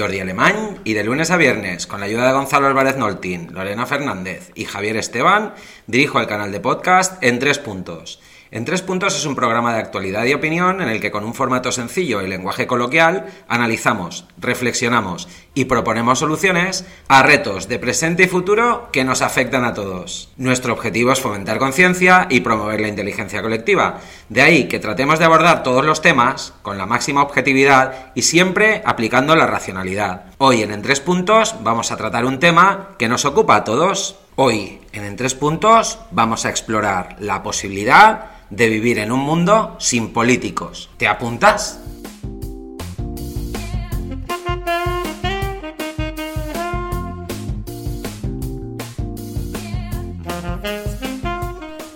Jordi Alemán y de lunes a viernes, con la ayuda de Gonzalo Álvarez Noltín, Lorena Fernández y Javier Esteban, dirijo el canal de podcast en tres puntos. En tres puntos es un programa de actualidad y opinión en el que con un formato sencillo y lenguaje coloquial analizamos, reflexionamos y proponemos soluciones a retos de presente y futuro que nos afectan a todos. Nuestro objetivo es fomentar conciencia y promover la inteligencia colectiva. De ahí que tratemos de abordar todos los temas con la máxima objetividad y siempre aplicando la racionalidad. Hoy en En tres puntos vamos a tratar un tema que nos ocupa a todos. Hoy en En tres puntos vamos a explorar la posibilidad de vivir en un mundo sin políticos. ¿Te apuntas?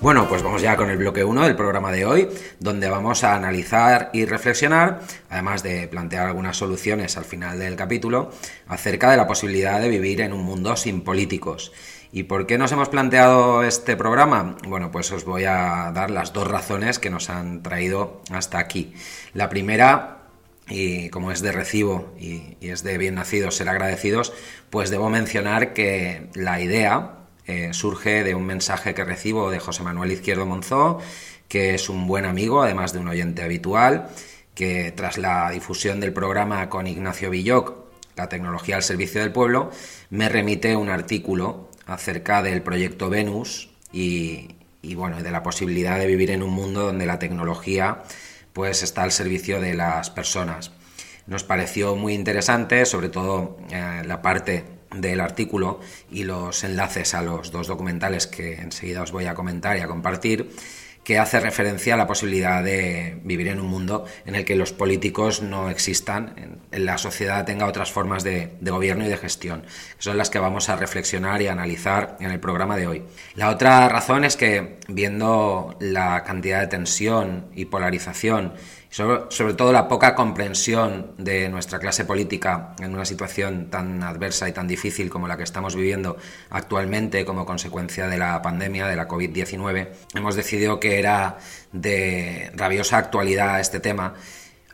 Bueno, pues vamos ya con el bloque 1 del programa de hoy, donde vamos a analizar y reflexionar, además de plantear algunas soluciones al final del capítulo, acerca de la posibilidad de vivir en un mundo sin políticos. ¿Y por qué nos hemos planteado este programa? Bueno, pues os voy a dar las dos razones que nos han traído hasta aquí. La primera y como es de recibo y, es de bien nacidos ser agradecidos, pues debo mencionar que la idea eh, surge de un mensaje que recibo de José Manuel Izquierdo Monzó, que es un buen amigo, además de un oyente habitual, que tras la difusión del programa con Ignacio Villoc, La tecnología al servicio del pueblo, me remite un artículo acerca del proyecto Venus y, bueno, de la posibilidad de vivir en un mundo donde la tecnología pues está al servicio de las personas. Nos pareció muy interesante, sobre todo eh, la parte del artículo y los enlaces a los dos documentales que enseguida os voy a comentar y a compartir, que hace referencia a la posibilidad de vivir en un mundo en el que los políticos no existan, en, la sociedad tenga otras formas de, gobierno y de gestión, son las que vamos a reflexionar y analizar en el programa de hoy. La otra razón es que, viendo la cantidad de tensión y polarización sobre, todo la poca comprensión de nuestra clase política en una situación tan adversa y tan difícil como la que estamos viviendo actualmente como consecuencia de la pandemia, de la COVID-19, hemos decidido que era de rabiosa actualidad este tema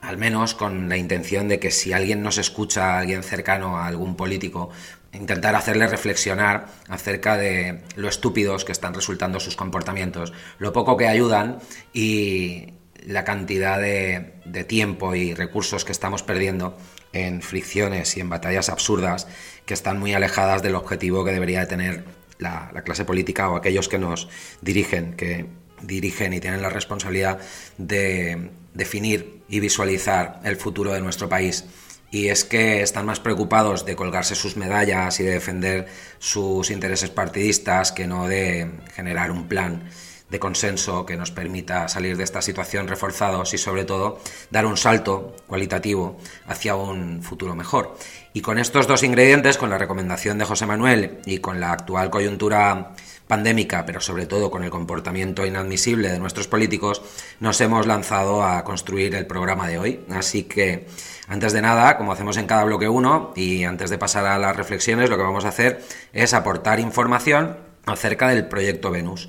al menos con la intención de que si alguien nos escucha, alguien cercano a algún político, intentar hacerle reflexionar acerca de lo estúpidos que están resultando sus comportamientos, lo poco que ayudan y, la cantidad de, tiempo y recursos que estamos perdiendo en fricciones y en batallas absurdas que están muy alejadas del objetivo que debería de tener la, la, clase política o aquellos que nos dirigen, que dirigen y tienen la responsabilidad de definir y visualizar el futuro de nuestro país. Y es que están más preocupados de colgarse sus medallas y de defender sus intereses partidistas que no de generar un plan de consenso que nos permita salir de esta situación reforzados y sobre todo dar un salto cualitativo hacia un futuro mejor. Y con estos dos ingredientes, con la recomendación de José Manuel y con la actual coyuntura pandémica, pero sobre todo con el comportamiento inadmisible de nuestros políticos, nos hemos lanzado a construir el programa de hoy. Así que, antes de nada, como hacemos en cada bloque uno, y antes de pasar a las reflexiones, lo que vamos a hacer es aportar información acerca del proyecto Venus.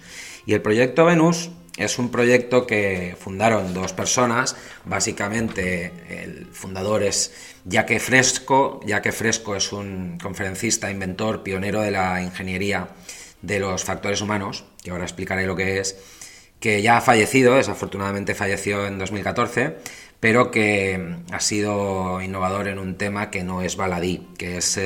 Y el proyecto Venus es un proyecto que fundaron dos personas, básicamente el fundador es Jaque Fresco, Jaque Fresco es un conferencista, inventor, pionero de la ingeniería de los factores humanos, que ahora explicaré lo que es, que ya ha fallecido, desafortunadamente falleció en 2014, pero que ha sido innovador en un tema que no es baladí, que es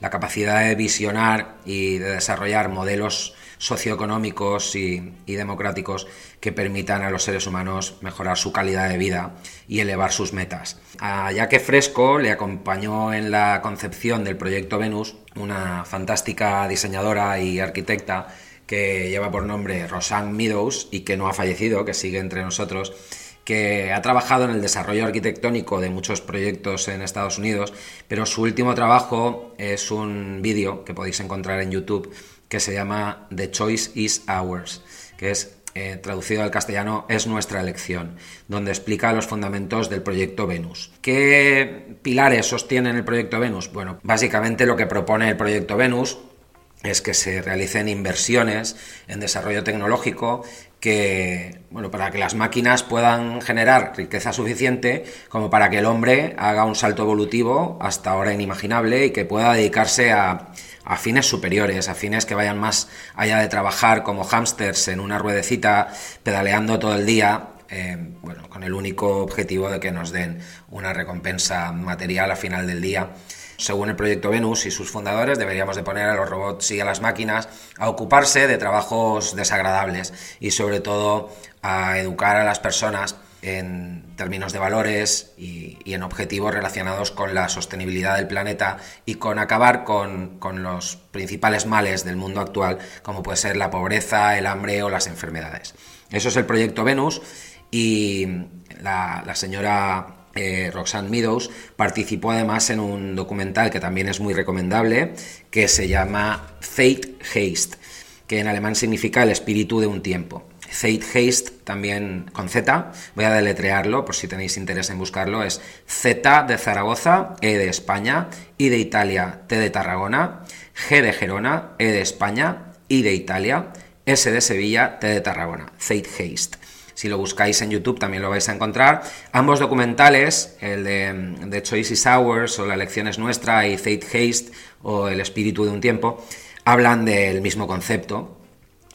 la capacidad de visionar y de desarrollar modelos socioeconómicos y, democráticos que permitan a los seres humanos mejorar su calidad de vida y elevar sus metas. A Yaque Fresco le acompañó en la concepción del proyecto Venus una fantástica diseñadora y arquitecta que lleva por nombre Rosanne Meadows y que no ha fallecido, que sigue entre nosotros que ha trabajado en el desarrollo arquitectónico de muchos proyectos en Estados Unidos, pero su último trabajo es un vídeo que podéis encontrar en YouTube que se llama The Choice is Ours, que es eh, traducido al castellano es nuestra elección, donde explica los fundamentos del proyecto Venus. ¿Qué pilares sostienen el proyecto Venus? Bueno, básicamente lo que propone el proyecto Venus es que se realicen inversiones en desarrollo tecnológico que, bueno, para que las máquinas puedan generar riqueza suficiente como para que el hombre haga un salto evolutivo hasta ahora inimaginable y que pueda dedicarse a, fines superiores, a fines que vayan más allá de trabajar como hámsters en una ruedecita pedaleando todo el día, eh, bueno, con el único objetivo de que nos den una recompensa material a final del día según el proyecto Venus y sus fundadores, deberíamos de poner a los robots y a las máquinas a ocuparse de trabajos desagradables y sobre todo a educar a las personas en términos de valores y, en objetivos relacionados con la sostenibilidad del planeta y con acabar con, los principales males del mundo actual, como puede ser la pobreza, el hambre o las enfermedades. Eso es el proyecto Venus y la señora eh, Roxanne Meadows participó además en un documental que también es muy recomendable, que se llama Fate Haste, que en alemán significa el espíritu de un tiempo. Fate Haste, también con Z, voy a deletrearlo por si tenéis interés en buscarlo, es Z de Zaragoza, E de España, I de Italia, T de Tarragona, G de Gerona, E de España, I de Italia, S de Sevilla, T de Tarragona, Fate Haste. Si lo buscáis en YouTube también lo vais a encontrar. Ambos documentales, el de, de Choices Hours o La elección es nuestra y Fate Haste o El espíritu de un tiempo, hablan del mismo concepto,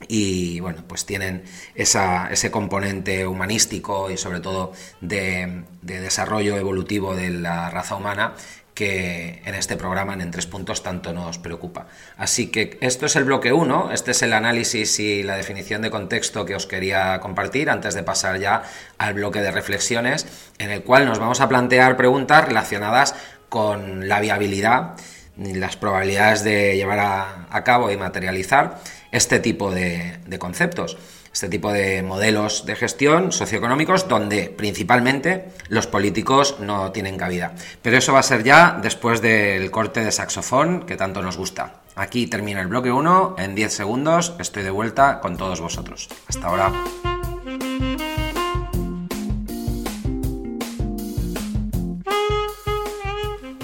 y bueno, pues tienen ese componente humanístico y sobre todo de, desarrollo evolutivo de la raza humana que en este programa en, tres puntos tanto nos preocupa. Así que esto es el bloque 1, este es el análisis y la definición de contexto que os quería compartir antes de pasar ya al bloque de reflexiones en el cual nos vamos a plantear preguntas relacionadas con la viabilidad las probabilidades de llevar a, cabo y materializar este tipo de conceptos este tipo de modelos de gestión socioeconómicos donde principalmente los políticos no tienen cabida. Pero eso va a ser ya después del corte de saxofón que tanto nos gusta. Aquí termina el bloque 1, en 10 segundos estoy de vuelta con todos vosotros. Hasta ahora.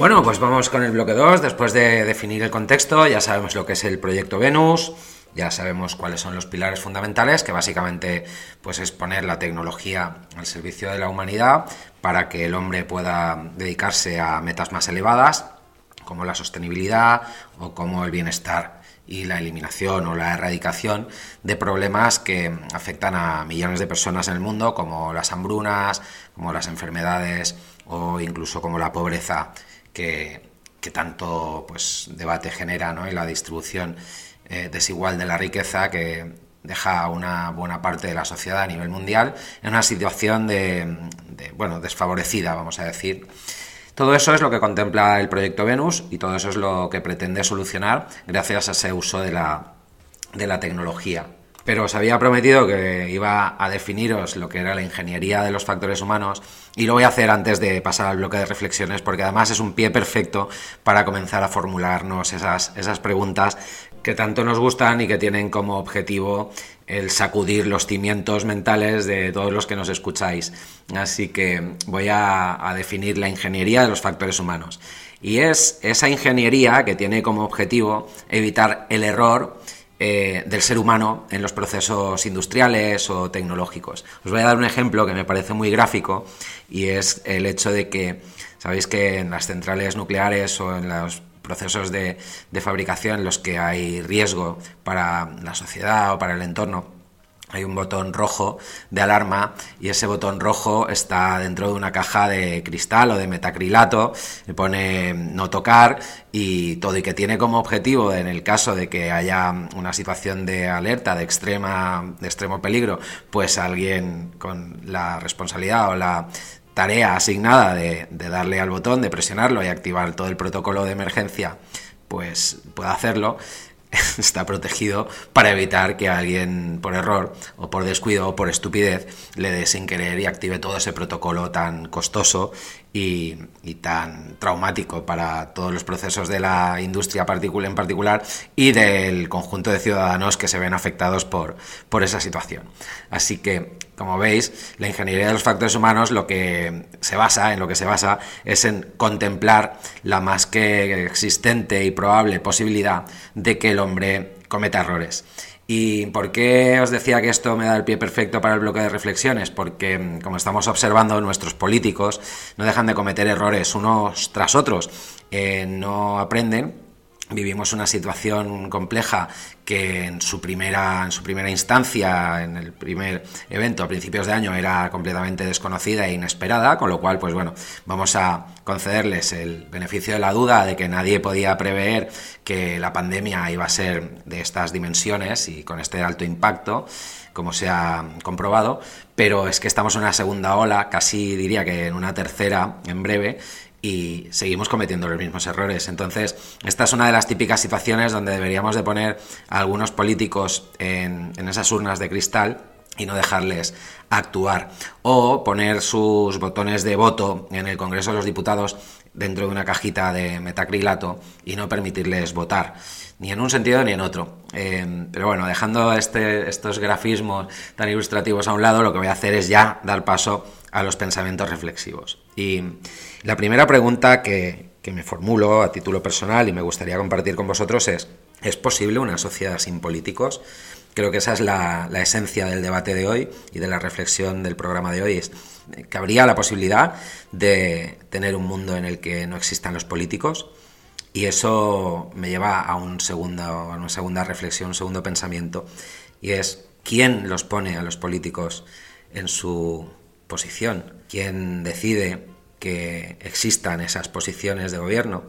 Bueno, pues vamos con el bloque 2. Después de definir el contexto, ya sabemos lo que es el proyecto Venus, ya sabemos cuáles son los pilares fundamentales, que básicamente pues, es poner la tecnología al servicio de la humanidad para que el hombre pueda dedicarse a metas más elevadas, como la sostenibilidad o como el bienestar y la eliminación o la erradicación de problemas que afectan a millones de personas en el mundo, como las hambrunas, como las enfermedades o incluso como la pobreza que, tanto pues, debate genera ¿no? y la distribución eh, desigual de la riqueza que deja una buena parte de la sociedad a nivel mundial en una situación de, bueno, desfavorecida, vamos a decir. Todo eso es lo que contempla el proyecto Venus y todo eso es lo que pretende solucionar gracias a ese uso de la, de la tecnología. Pero os había prometido que iba a definiros lo que era la ingeniería de los factores humanos y lo voy a hacer antes de pasar al bloque de reflexiones porque además es un pie perfecto para comenzar a formularnos esas, esas preguntas que tanto nos gustan y que tienen como objetivo el sacudir los cimientos mentales de todos los que nos escucháis. Así que voy a, definir la ingeniería de los factores humanos. Y es esa ingeniería que tiene como objetivo evitar el error eh, del ser humano en los procesos industriales o tecnológicos. Os voy a dar un ejemplo que me parece muy gráfico y es el hecho de que, sabéis que en las centrales nucleares o en los procesos de, fabricación en los que hay riesgo para la sociedad o para el entorno, hay un botón rojo de alarma y ese botón rojo está dentro de una caja de cristal o de metacrilato, le pone no tocar y todo y que tiene como objetivo en el caso de que haya una situación de alerta de extrema de extremo peligro, pues alguien con la responsabilidad o la tarea asignada de, de darle al botón, de presionarlo y activar todo el protocolo de emergencia, pues pueda hacerlo está protegido para evitar que alguien por error o por descuido o por estupidez le dé sin querer y active todo ese protocolo tan costoso y, tan traumático para todos los procesos de la industria en particular y del conjunto de ciudadanos que se ven afectados por, por esa situación. Así que, como veis, la ingeniería de los factores humanos lo que se basa, en lo que se basa, es en contemplar la más que existente y probable posibilidad de que el hombre cometa errores. ¿Y por qué os decía que esto me da el pie perfecto para el bloque de reflexiones? Porque, como estamos observando, nuestros políticos no dejan de cometer errores unos tras otros. Eh, no aprenden vivimos una situación compleja que en su primera en su primera instancia en el primer evento a principios de año era completamente desconocida e inesperada con lo cual pues bueno vamos a concederles el beneficio de la duda de que nadie podía prever que la pandemia iba a ser de estas dimensiones y con este alto impacto como se ha comprobado, pero es que estamos en una segunda ola, casi diría que en una tercera en breve, y seguimos cometiendo los mismos errores. Entonces, esta es una de las típicas situaciones donde deberíamos de poner a algunos políticos en, esas urnas de cristal y no dejarles actuar. O poner sus botones de voto en el Congreso de los Diputados dentro de una cajita de metacrilato y no permitirles votar, ni en un sentido ni en otro. Eh, pero bueno, dejando este, estos grafismos tan ilustrativos a un lado, lo que voy a hacer es ya dar paso a los pensamientos reflexivos. Y la primera pregunta que, me formulo a título personal y me gustaría compartir con vosotros es, ¿es posible una sociedad sin políticos? Creo que esa es la, esencia del debate de hoy y de la reflexión del programa de hoy. Es que habría la posibilidad de tener un mundo en el que no existan los políticos y eso me lleva a, a una segunda reflexión, un segundo pensamiento y es quién los pone a los políticos en su posición, quién decide que existan esas posiciones de gobierno.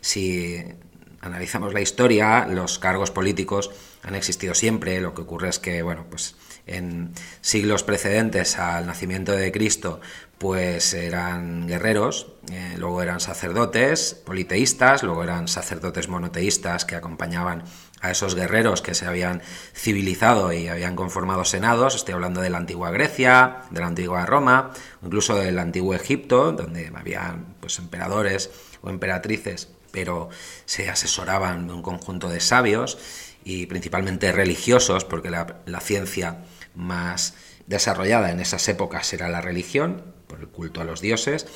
Si analizamos la historia, los cargos políticos han existido siempre. Lo que ocurre es que, bueno, pues en siglos precedentes al nacimiento de Cristo, pues eran guerreros, eh, luego eran sacerdotes politeístas, luego eran sacerdotes monoteístas que acompañaban a esos guerreros que se habían civilizado y habían conformado senados, estoy hablando de la antigua Grecia, de la antigua Roma, incluso del antiguo Egipto, donde había pues, emperadores o emperatrices, pero se asesoraban de un conjunto de sabios y principalmente religiosos, porque la ciencia más desarrollada en esas épocas era la religión, por el culto a los dioses,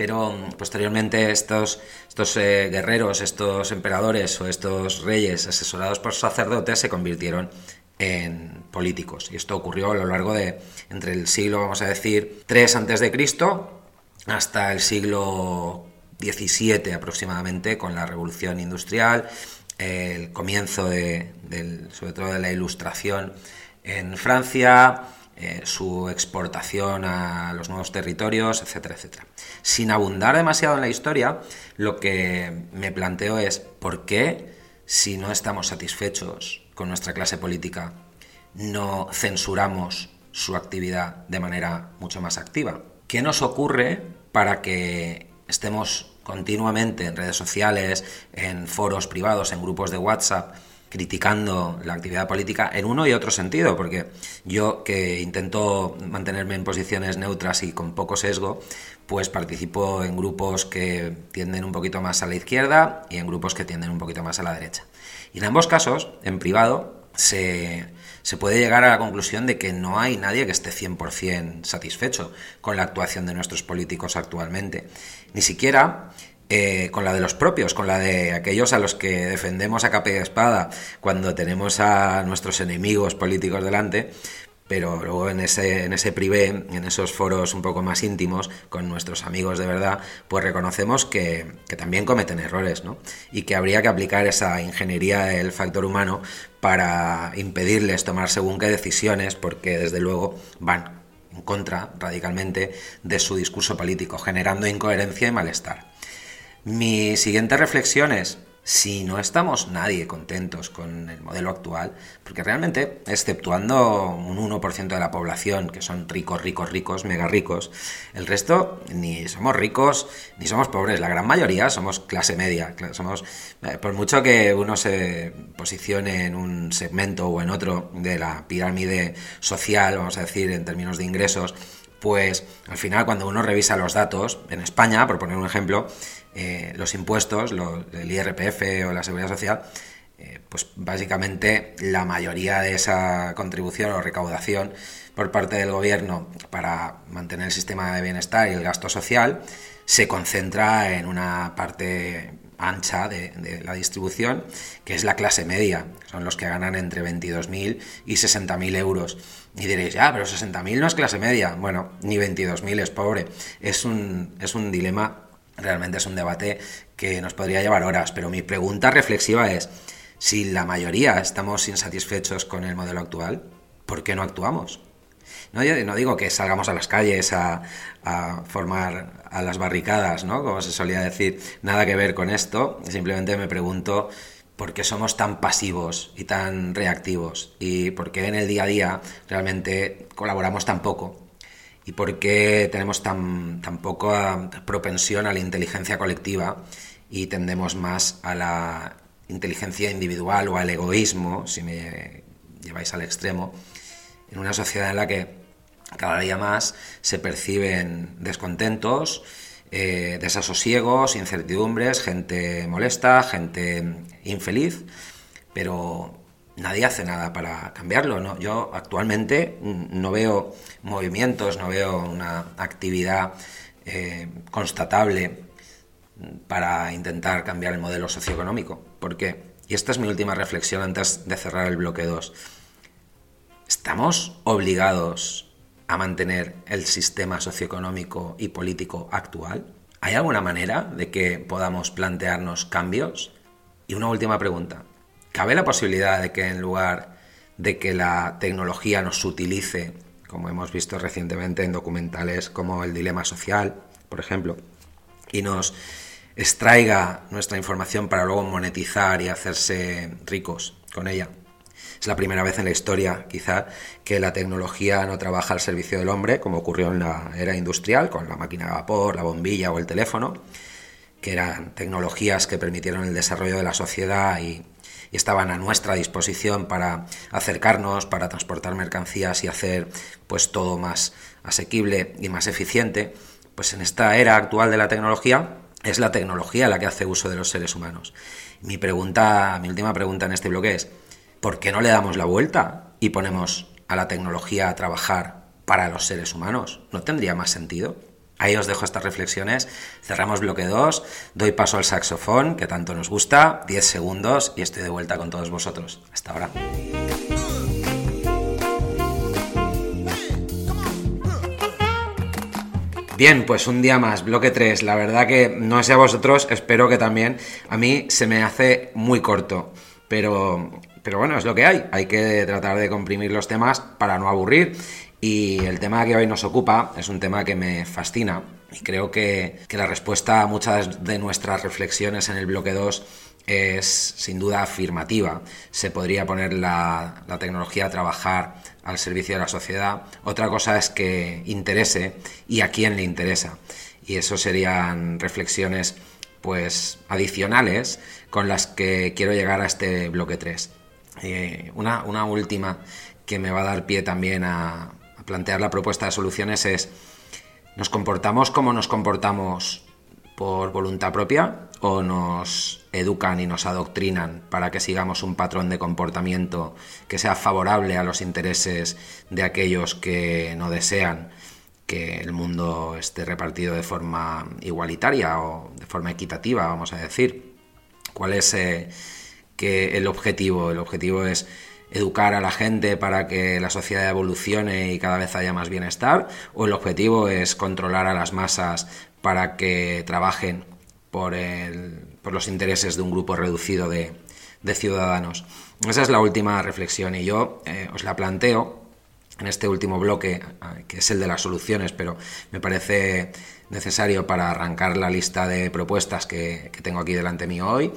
pero mm, posteriormente estos, estos eh, guerreros, estos emperadores o estos reyes asesorados por sacerdotes se convirtieron en políticos. Y esto ocurrió a lo largo de entre el siglo, vamos a decir, 3 antes de Cristo hasta el siglo XVII aproximadamente, con la revolución industrial, el comienzo de, sobre todo de la ilustración en Francia, eh, su exportación a los nuevos territorios, etcétera, etcétera. Sin abundar demasiado en la historia, lo que me planteo es por qué, si no estamos satisfechos con nuestra clase política, no censuramos su actividad de manera mucho más activa. ¿Qué nos ocurre para que estemos continuamente en redes sociales, en foros privados, en grupos de WhatsApp, criticando la actividad política en uno y otro sentido, porque yo que intento mantenerme en posiciones neutras y con poco sesgo, pues participo en grupos que tienden un poquito más a la izquierda y en grupos que tienden un poquito más a la derecha. Y en ambos casos, en privado, se, se puede llegar a la conclusión de que no hay nadie que esté 100% satisfecho con la actuación de nuestros políticos actualmente. Ni siquiera eh, con la de los propios, con la de aquellos a los que defendemos a capa y espada cuando tenemos a nuestros enemigos políticos delante, pero luego en ese, en ese privé, en esos foros un poco más íntimos, con nuestros amigos de verdad, pues reconocemos que, también cometen errores, ¿no? Y que habría que aplicar esa ingeniería del factor humano para impedirles tomar según qué decisiones, porque desde luego van en contra radicalmente de su discurso político, generando incoherencia y malestar. Mi siguiente reflexión es, si no estamos nadie contentos con el modelo actual, porque realmente, exceptuando un 1% de la población, que son ricos, ricos, ricos, mega ricos, el resto ni somos ricos ni somos pobres, la gran mayoría somos clase media, somos, eh, por mucho que uno se posicione en un segmento o en otro de la pirámide social, vamos a decir, en términos de ingresos, pues al final cuando uno revisa los datos, en España, por poner un ejemplo, eh, los impuestos, el IRPF o la Seguridad Social, eh, pues básicamente la mayoría de esa contribución o recaudación por parte del gobierno para mantener el sistema de bienestar y el gasto social se concentra en una parte ancha de, la distribución, que es la clase media, son los que ganan entre 22.000 y 60.000 euros. Y diréis, ya, pero 60.000 no es clase media. Bueno, ni 22.000 es pobre. Es un, es un dilema Realmente es un debate que nos podría llevar horas, pero mi pregunta reflexiva es, si la mayoría estamos insatisfechos con el modelo actual, ¿por qué no actuamos? No, no digo que salgamos a las calles a, formar a las barricadas, ¿no? Como se solía decir, nada que ver con esto, simplemente me pregunto por qué somos tan pasivos y tan reactivos y por qué en el día a día realmente colaboramos tan poco y por qué tenemos tan, tan poca propensión a la inteligencia colectiva y tendemos más a la inteligencia individual o al egoísmo, si me lleváis al extremo, en una sociedad en la que cada día más se perciben descontentos, eh, desasosiegos, incertidumbres, gente molesta, gente infeliz, pero nadie hace nada para cambiarlo. ¿no? Yo actualmente no veo movimientos, no veo una actividad eh, constatable para intentar cambiar el modelo socioeconómico. ¿Por qué? Y esta es mi última reflexión antes de cerrar el bloque 2. ¿Estamos obligados a mantener el sistema socioeconómico y político actual? ¿Hay alguna manera de que podamos plantearnos cambios? Y una última pregunta. ¿Cabe la posibilidad de que en lugar de que la tecnología nos utilice, como hemos visto recientemente en documentales como El Dilema Social, por ejemplo, y nos extraiga nuestra información para luego monetizar y hacerse ricos con ella? Es la primera vez en la historia, quizá, que la tecnología no trabaja al servicio del hombre, como ocurrió en la era industrial, con la máquina de vapor, la bombilla o el teléfono, que eran tecnologías que permitieron el desarrollo de la sociedad y y estaban a nuestra disposición para acercarnos, para transportar mercancías y hacer pues todo más asequible y más eficiente, pues en esta era actual de la tecnología es la tecnología la que hace uso de los seres humanos. Mi pregunta, mi última pregunta en este bloque es ¿por qué no le damos la vuelta y ponemos a la tecnología a trabajar para los seres humanos? ¿No tendría más sentido? Ahí os dejo estas reflexiones. Cerramos bloque 2, doy paso al saxofón, que tanto nos gusta, 10 segundos y estoy de vuelta con todos vosotros. Hasta ahora. Bien, pues un día más, bloque 3. La verdad que no sé a vosotros, espero que también. A mí se me hace muy corto, pero, pero bueno, es lo que hay. Hay que tratar de comprimir los temas para no aburrir y el tema que hoy nos ocupa es un tema que me fascina y creo que, la respuesta a muchas de nuestras reflexiones en el bloque 2 es sin duda afirmativa. Se podría poner la, la, tecnología a trabajar al servicio de la sociedad. Otra cosa es que interese y a quién le interesa. Y eso serían reflexiones pues adicionales con las que quiero llegar a este bloque 3. Eh, una, una última que me va a dar pie también a, plantear la propuesta de soluciones es, ¿nos comportamos como nos comportamos por voluntad propia o nos educan y nos adoctrinan para que sigamos un patrón de comportamiento que sea favorable a los intereses de aquellos que no desean que el mundo esté repartido de forma igualitaria o de forma equitativa, vamos a decir. ¿Cuál es eh, que el objetivo? El objetivo es educar a la gente para que la sociedad evolucione y cada vez haya más bienestar, o el objetivo es controlar a las masas para que trabajen por, por los intereses de un grupo reducido de, ciudadanos. Esa es la última reflexión y yo eh, os la planteo en este último bloque, que es el de las soluciones, pero me parece necesario para arrancar la lista de propuestas que, que tengo aquí delante mío hoy.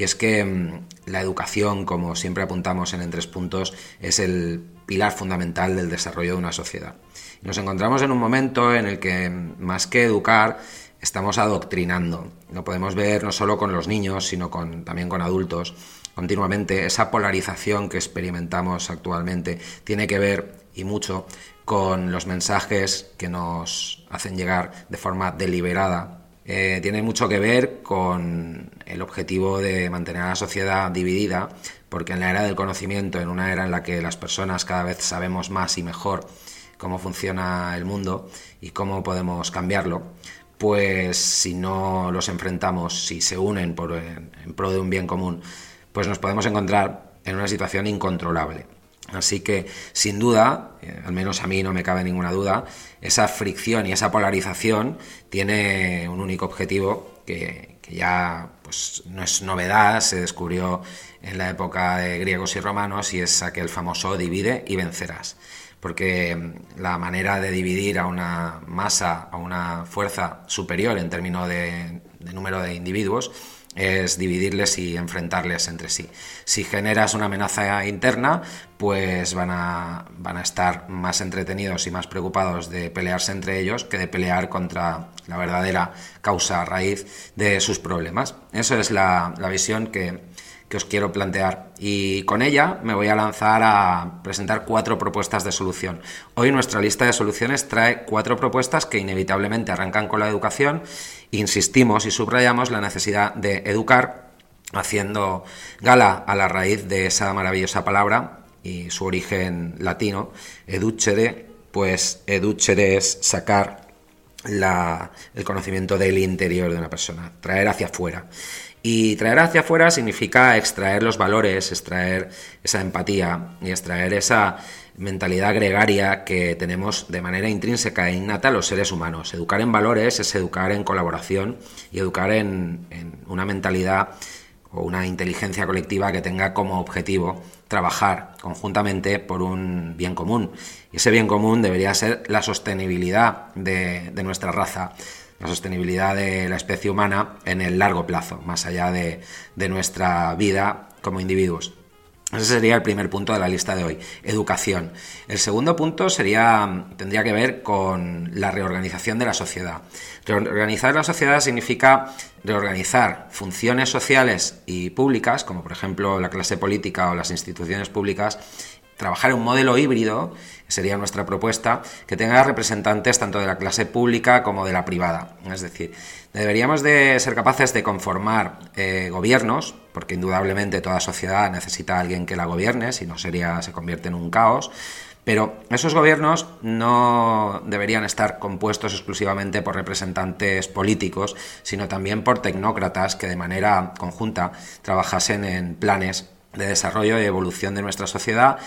Y es que mm, la educación, como siempre apuntamos en En Tres Puntos, es el pilar fundamental del desarrollo de una sociedad. Nos encontramos en un momento en el que, mm, más que educar, estamos adoctrinando. Lo podemos ver no solo con los niños, sino también con adultos. Continuamente, esa polarización que experimentamos actualmente tiene que ver, y mucho, con los mensajes que nos hacen llegar de forma deliberada eh, tiene mucho que ver con el objetivo de mantener a la sociedad dividida, porque en la era del conocimiento, en una era en la que las personas cada vez sabemos más y mejor cómo funciona el mundo y cómo podemos cambiarlo, pues si no los enfrentamos, si se unen en pro de un bien común, pues nos podemos encontrar en una situación incontrolable. Así que, sin duda, eh, al menos a mí no me cabe ninguna duda, esa fricción y esa polarización tiene un único objetivo que, ya pues, no es novedad, se descubrió en la época de griegos y romanos y es aquel famoso divide y vencerás. Porque mm, la manera de dividir a una masa, a una fuerza superior en términos de número de individuos, es dividirles y enfrentarles entre sí. Si generas una amenaza interna, pues van a, van a estar más entretenidos y más preocupados de pelearse entre ellos que de pelear contra la verdadera causa raíz de sus problemas. Eso es la, la visión que, que os quiero plantear y con ella me voy a lanzar a presentar cuatro propuestas de solución. Hoy nuestra lista de soluciones trae cuatro propuestas que inevitablemente arrancan con la educación. Insistimos y subrayamos la necesidad de educar haciendo gala a la raíz de esa maravillosa palabra y su origen latino, educere, pues educere es sacar el conocimiento del interior de una persona, traer hacia afuera. Y traer hacia afuera significa extraer los valores, extraer esa empatía y extraer esa mentalidad gregaria que tenemos de manera intrínseca e innata los seres humanos. Educar en valores es educar en colaboración y educar en, en una mentalidad o una inteligencia colectiva que tenga como objetivo trabajar conjuntamente por un bien común. Y ese bien común debería ser la sostenibilidad de, de nuestra raza la sostenibilidad de la especie humana en el largo plazo, más allá de, nuestra vida como individuos. Ese sería el primer punto de la lista de hoy, educación. El segundo punto sería, tendría que ver con la reorganización de la sociedad. Reorganizar la sociedad significa reorganizar funciones sociales y públicas, como por ejemplo la clase política o las instituciones públicas, trabajar un modelo híbrido, sería nuestra propuesta, que tenga representantes tanto de la clase pública como de la privada. Es decir, deberíamos de ser capaces de conformar eh, gobiernos, porque indudablemente toda sociedad necesita a alguien que la gobierne, si no sería, se convierte en un caos. Pero esos gobiernos no deberían estar compuestos exclusivamente por representantes políticos, sino también por tecnócratas que de manera conjunta trabajasen en planes de desarrollo y evolución de nuestra sociedad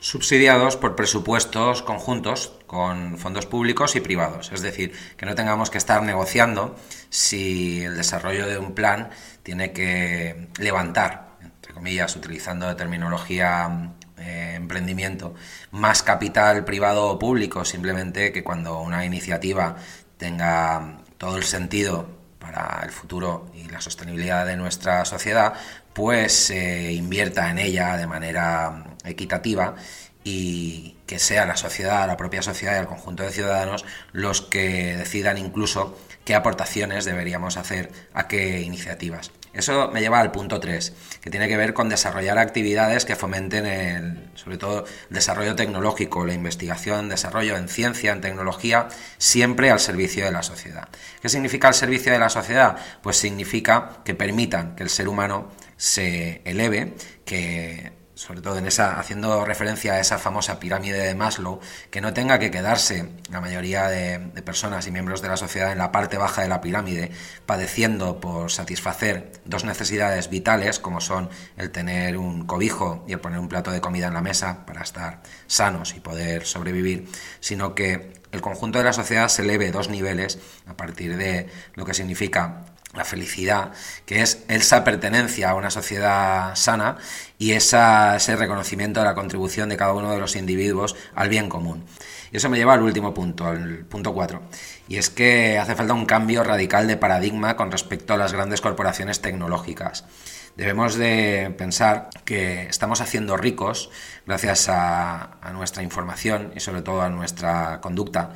subsidiados por presupuestos conjuntos con fondos públicos y privados. Es decir, que no tengamos que estar negociando si el desarrollo de un plan tiene que levantar, entre comillas, utilizando terminología eh, emprendimiento, más capital privado o público, simplemente que cuando una iniciativa tenga todo el sentido para el futuro y la sostenibilidad de nuestra sociedad, pues se invierta en ella de manera equitativa y que sea la sociedad, la propia sociedad y el conjunto de ciudadanos los que decidan incluso qué aportaciones deberíamos hacer a qué iniciativas. Eso me lleva al punto 3, que tiene que ver con desarrollar actividades que fomenten el, sobre todo el desarrollo tecnológico, la investigación, desarrollo en ciencia, en tecnología, siempre al servicio de la sociedad. ¿Qué significa el servicio de la sociedad? Pues significa que permitan que el ser humano se eleve, que sobre todo en esa, haciendo referencia a esa famosa pirámide de Maslow, que no tenga que quedarse la mayoría de, personas y miembros de la sociedad en la parte baja de la pirámide, padeciendo por satisfacer dos necesidades vitales, como son el tener un cobijo y el poner un plato de comida en la mesa para estar sanos y poder sobrevivir, sino que el conjunto de la sociedad se eleve dos niveles a partir de lo que significa la felicidad, que es esa pertenencia a una sociedad sana y ese reconocimiento de la contribución de cada uno de los individuos al bien común. Y eso me lleva al último punto, al punto 4. Y es que hace falta un cambio radical de paradigma con respecto a las grandes corporaciones tecnológicas. Debemos de pensar que estamos haciendo ricos gracias a nuestra información y sobre todo a nuestra conducta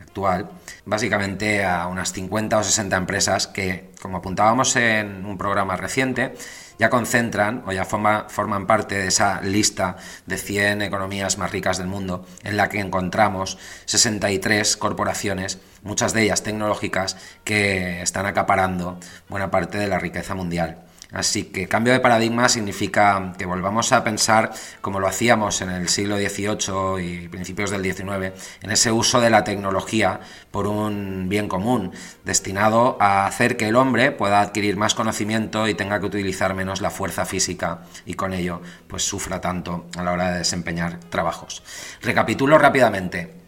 actual, básicamente a unas 50 o 60 empresas que, como apuntábamos en un programa reciente, ya concentran o ya forman parte de esa lista de 100 economías más ricas del mundo, en la que encontramos 63 corporaciones, muchas de ellas tecnológicas, que están acaparando buena parte de la riqueza mundial. Así que cambio de paradigma significa que volvamos a pensar como lo hacíamos en el siglo XVIII y principios del XIX, en ese uso de la tecnología por un bien común, destinado a hacer que el hombre pueda adquirir más conocimiento y tenga que utilizar menos la fuerza física y con ello pues sufra tanto a la hora de desempeñar trabajos. Recapitulo rápidamente.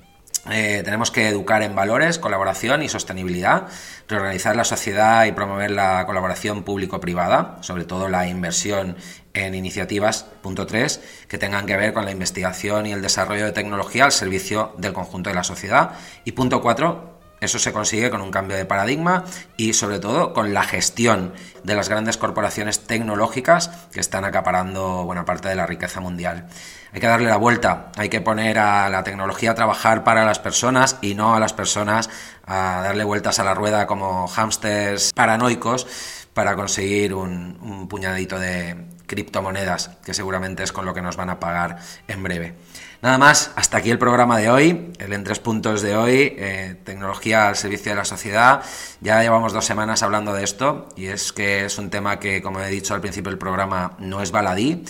Eh, tenemos que educar en valores, colaboración y sostenibilidad, reorganizar la sociedad y promover la colaboración público-privada, sobre todo la inversión en iniciativas, punto 3, que tengan que ver con la investigación y el desarrollo de tecnología al servicio del conjunto de la sociedad. Y punto 4, eso se consigue con un cambio de paradigma y sobre todo con la gestión de las grandes corporaciones tecnológicas que están acaparando buena parte de la riqueza mundial. Hay que darle la vuelta, hay que poner a la tecnología a trabajar para las personas y no a las personas a darle vueltas a la rueda como hámsters paranoicos para conseguir un, un puñadito de criptomonedas, que seguramente es con lo que nos van a pagar en breve. Nada más, hasta aquí el programa de hoy, el en tres puntos de hoy, eh, tecnología al servicio de la sociedad. Ya llevamos dos semanas hablando de esto y es que es un tema que, como he dicho al principio del programa, no es baladí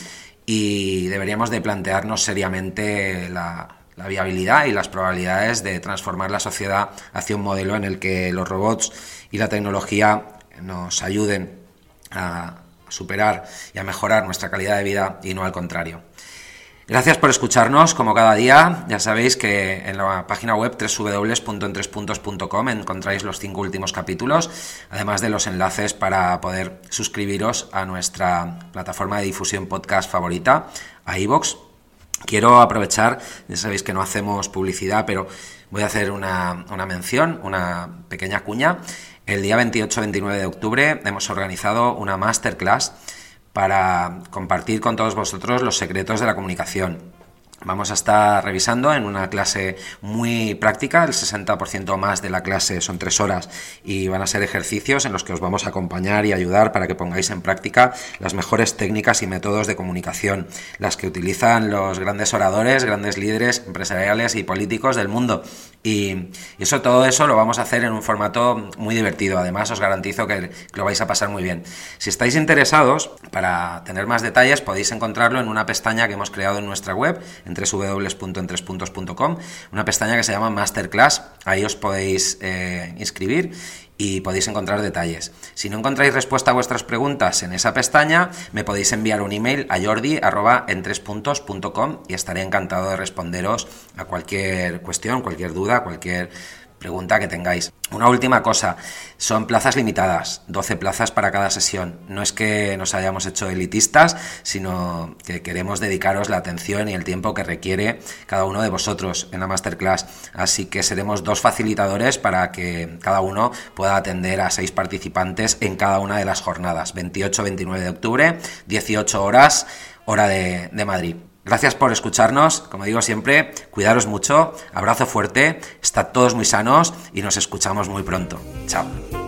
y deberíamos de plantearnos seriamente la, la viabilidad y las probabilidades de transformar la sociedad hacia un modelo en el que los robots y la tecnología nos ayuden a superar y a mejorar nuestra calidad de vida y no al contrario. Gracias por escucharnos como cada día. Ya sabéis que en la página web www.entrespuntos.com encontráis los cinco últimos capítulos, además de los enlaces para poder suscribiros a nuestra plataforma de difusión podcast favorita, a iVoox. Quiero aprovechar, ya sabéis que no hacemos publicidad, pero voy a hacer una, una mención, una pequeña cuña. El día 28-29 de octubre hemos organizado una masterclass para compartir con todos vosotros los secretos de la comunicación. Vamos a estar revisando en una clase muy práctica, el 60% más de la clase son tres horas y van a ser ejercicios en los que os vamos a acompañar y ayudar para que pongáis en práctica las mejores técnicas y métodos de comunicación, las que utilizan los grandes oradores, grandes líderes empresariales y políticos del mundo. Y eso, todo eso lo vamos a hacer en un formato muy divertido. Además, os garantizo que lo vais a pasar muy bien. Si estáis interesados, para tener más detalles, podéis encontrarlo en una pestaña que hemos creado en nuestra web, en www.entrespuntos.com, una pestaña que se llama Masterclass. Ahí os podéis eh, inscribir y podéis encontrar detalles. Si no encontráis respuesta a vuestras preguntas en esa pestaña, me podéis enviar un email a jordi.entrespuntos.com y estaré encantado de responderos a cualquier cuestión, cualquier duda, cualquier pregunta que tengáis. Una última cosa, son plazas limitadas, 12 plazas para cada sesión. No es que nos hayamos hecho elitistas, sino que queremos dedicaros la atención y el tiempo que requiere cada uno de vosotros en la masterclass. Así que seremos dos facilitadores para que cada uno pueda atender a seis participantes en cada una de las jornadas, 28-29 de octubre, 18 horas, hora de, de Madrid. Gracias por escucharnos, como digo siempre, cuidaros mucho, abrazo fuerte, estad todos muy sanos y nos escuchamos muy pronto. Chao.